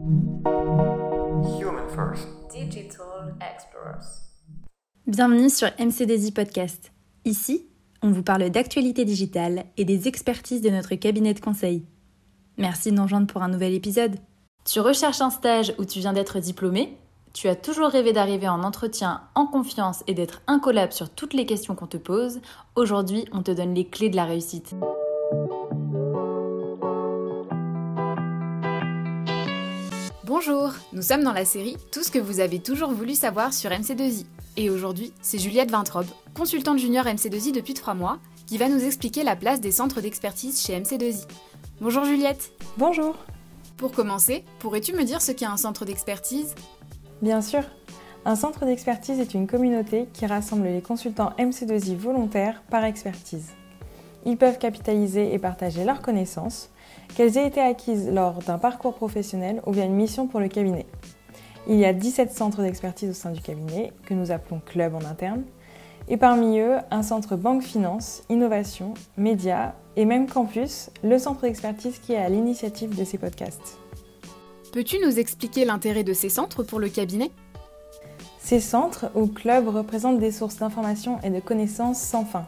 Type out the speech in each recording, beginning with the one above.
Human First. Digital Explorers. Bienvenue sur MCDZ Podcast. Ici, on vous parle d'actualité digitale et des expertises de notre cabinet de conseil. Merci de nous rejoindre pour un nouvel épisode. Tu recherches un stage où tu viens d'être diplômé? Tu as toujours rêvé d'arriver en entretien en confiance et d'être incollable sur toutes les questions qu'on te pose? Aujourd'hui, on te donne les clés de la réussite. Bonjour, nous sommes dans la série Tout ce que vous avez toujours voulu savoir sur MC2I. Et aujourd'hui, c'est Juliette Vintrobe, consultante junior MC2I depuis 3 mois, qui va nous expliquer la place des centres d'expertise chez MC2I. Bonjour Juliette Bonjour Pour commencer, pourrais-tu me dire ce qu'est un centre d'expertise? Bien sûr Un centre d'expertise est une communauté qui rassemble les consultants MC2I volontaires par expertise. Ils peuvent capitaliser et partager leurs connaissances, qu'elles aient été acquises lors d'un parcours professionnel ou via une mission pour le cabinet. Il y a 17 centres d'expertise au sein du cabinet, que nous appelons club en interne, et parmi eux, un centre banque finance, innovation, médias et même campus, le centre d'expertise qui est à l'initiative de ces podcasts. Peux-tu nous expliquer l'intérêt de ces centres pour le cabinet? Ces centres ou clubs représentent des sources d'informations et de connaissances sans fin.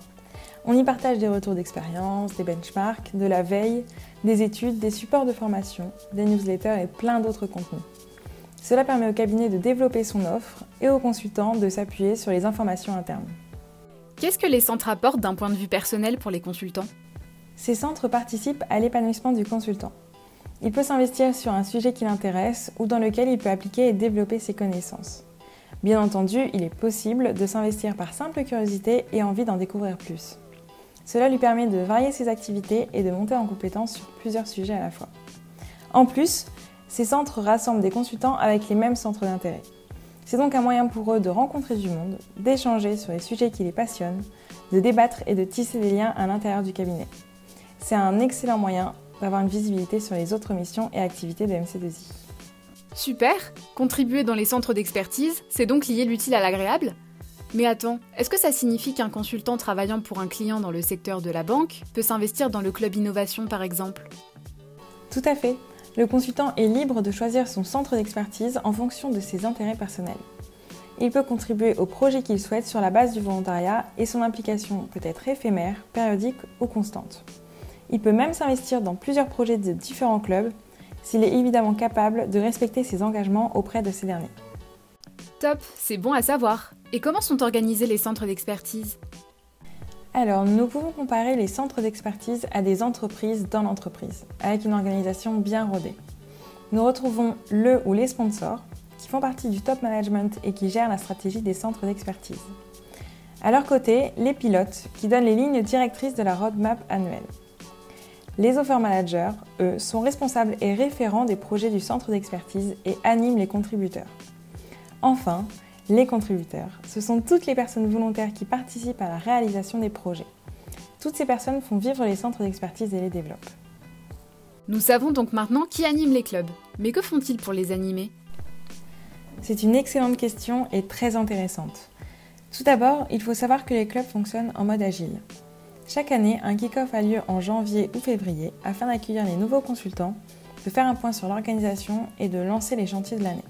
On y partage des retours d'expérience, des benchmarks, de la veille, des études, des supports de formation, des newsletters et plein d'autres contenus. Cela permet au cabinet de développer son offre et aux consultants de s'appuyer sur les informations internes. Qu'est-ce que les centres apportent d'un point de vue personnel pour les consultants? Ces centres participent à l'épanouissement du consultant. Il peut s'investir sur un sujet qui l'intéresse ou dans lequel il peut appliquer et développer ses connaissances. Bien entendu, il est possible de s'investir par simple curiosité et envie d'en découvrir plus. Cela lui permet de varier ses activités et de monter en compétence sur plusieurs sujets à la fois. En plus, ces centres rassemblent des consultants avec les mêmes centres d'intérêt. C'est donc un moyen pour eux de rencontrer du monde, d'échanger sur les sujets qui les passionnent, de débattre et de tisser des liens à l'intérieur du cabinet. C'est un excellent moyen d'avoir une visibilité sur les autres missions et activités de MC2I. Super Contribuer dans les centres d'expertise, c'est donc lier l'utile à l'agréable? Mais attends, est-ce que ça signifie qu'un consultant travaillant pour un client dans le secteur de la banque peut s'investir dans le club innovation par exemple? Tout à fait. Le consultant est libre de choisir son centre d'expertise en fonction de ses intérêts personnels. Il peut contribuer au projet qu'il souhaite sur la base du volontariat et son implication peut être éphémère, périodique ou constante. Il peut même s'investir dans plusieurs projets de différents clubs s'il est évidemment capable de respecter ses engagements auprès de ces derniers. Top, c'est bon à savoir. Et comment sont organisés les centres d'expertise? Alors, nous pouvons comparer les centres d'expertise à des entreprises dans l'entreprise, avec une organisation bien rodée. Nous retrouvons le ou les sponsors, qui font partie du top management et qui gèrent la stratégie des centres d'expertise. À leur côté, les pilotes, qui donnent les lignes directrices de la roadmap annuelle. Les offer managers, eux, sont responsables et référents des projets du centre d'expertise et animent les contributeurs. Enfin, les contributeurs, ce sont toutes les personnes volontaires qui participent à la réalisation des projets. Toutes ces personnes font vivre les centres d'expertise et les développent. Nous savons donc maintenant qui anime les clubs. Mais que font-ils pour les animer? C'est une excellente question et très intéressante. Tout d'abord, il faut savoir que les clubs fonctionnent en mode agile. Chaque année, un kick-off a lieu en janvier ou février afin d'accueillir les nouveaux consultants, de faire un point sur l'organisation et de lancer les chantiers de l'année.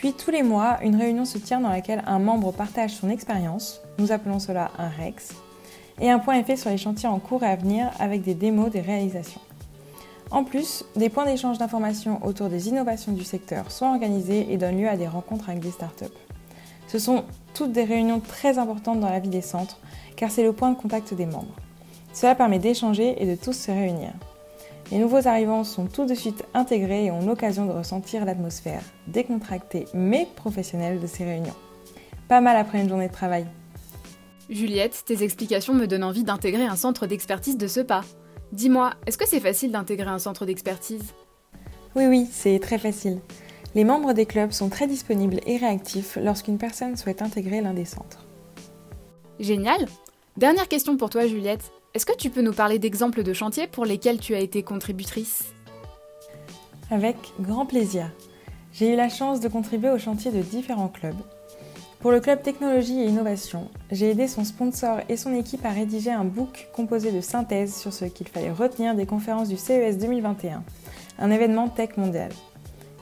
Puis tous les mois, une réunion se tient dans laquelle un membre partage son expérience, nous appelons cela un REX, et un point est fait sur les chantiers en cours et à venir avec des démos des réalisations. En plus, des points d'échange d'informations autour des innovations du secteur sont organisés et donnent lieu à des rencontres avec des startups. Ce sont toutes des réunions très importantes dans la vie des centres, car c'est le point de contact des membres. Cela permet d'échanger et de tous se réunir. Les nouveaux arrivants sont tout de suite intégrés et ont l'occasion de ressentir l'atmosphère décontractée mais professionnelle de ces réunions. Pas mal après une journée de travail. Juliette, tes explications me donnent envie d'intégrer un centre d'expertise de ce pas. Dis-moi, est-ce que c'est facile d'intégrer un centre d'expertise? Oui, oui, c'est très facile. Les membres des clubs sont très disponibles et réactifs lorsqu'une personne souhaite intégrer l'un des centres. Génial Dernière question pour toi, Juliette. Est-ce que tu peux nous parler d'exemples de chantiers pour lesquels tu as été contributrice? Avec grand plaisir. J'ai eu la chance de contribuer aux chantiers de différents clubs. Pour le club technologie et innovation, j'ai aidé son sponsor et son équipe à rédiger un book composé de synthèses sur ce qu'il fallait retenir des conférences du CES 2021, un événement tech mondial.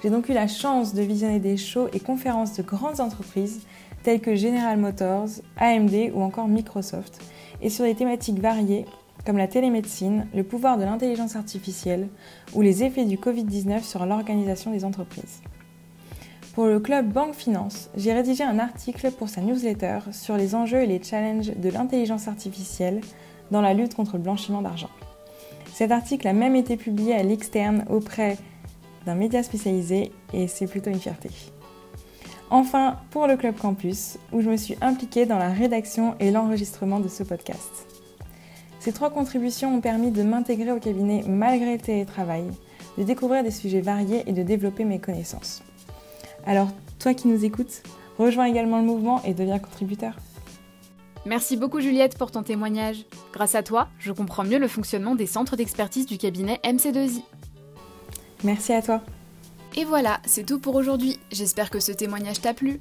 J'ai donc eu la chance de visionner des shows et conférences de grandes entreprises telles que General Motors, AMD ou encore Microsoft, et sur des thématiques variées comme la télémédecine, le pouvoir de l'intelligence artificielle ou les effets du Covid-19 sur l'organisation des entreprises. Pour le club Banque Finance, j'ai rédigé un article pour sa newsletter sur les enjeux et les challenges de l'intelligence artificielle dans la lutte contre le blanchiment d'argent. Cet article a même été publié à l'externe auprès d'un média spécialisé et c'est plutôt une fierté. Enfin, pour le Club Campus, où je me suis impliquée dans la rédaction et l'enregistrement de ce podcast. Ces trois contributions ont permis de m'intégrer au cabinet malgré le télétravail, de découvrir des sujets variés et de développer mes connaissances. Alors, toi qui nous écoutes, rejoins également le mouvement et deviens contributeur. Merci beaucoup Juliette pour ton témoignage. Grâce à toi, je comprends mieux le fonctionnement des centres d'expertise du cabinet MC2I. Merci à toi. Et voilà, c'est tout pour aujourd'hui. J'espère que ce témoignage t'a plu.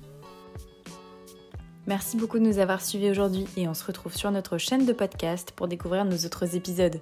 Merci beaucoup de nous avoir suivis aujourd'hui et on se retrouve sur notre chaîne de podcast pour découvrir nos autres épisodes.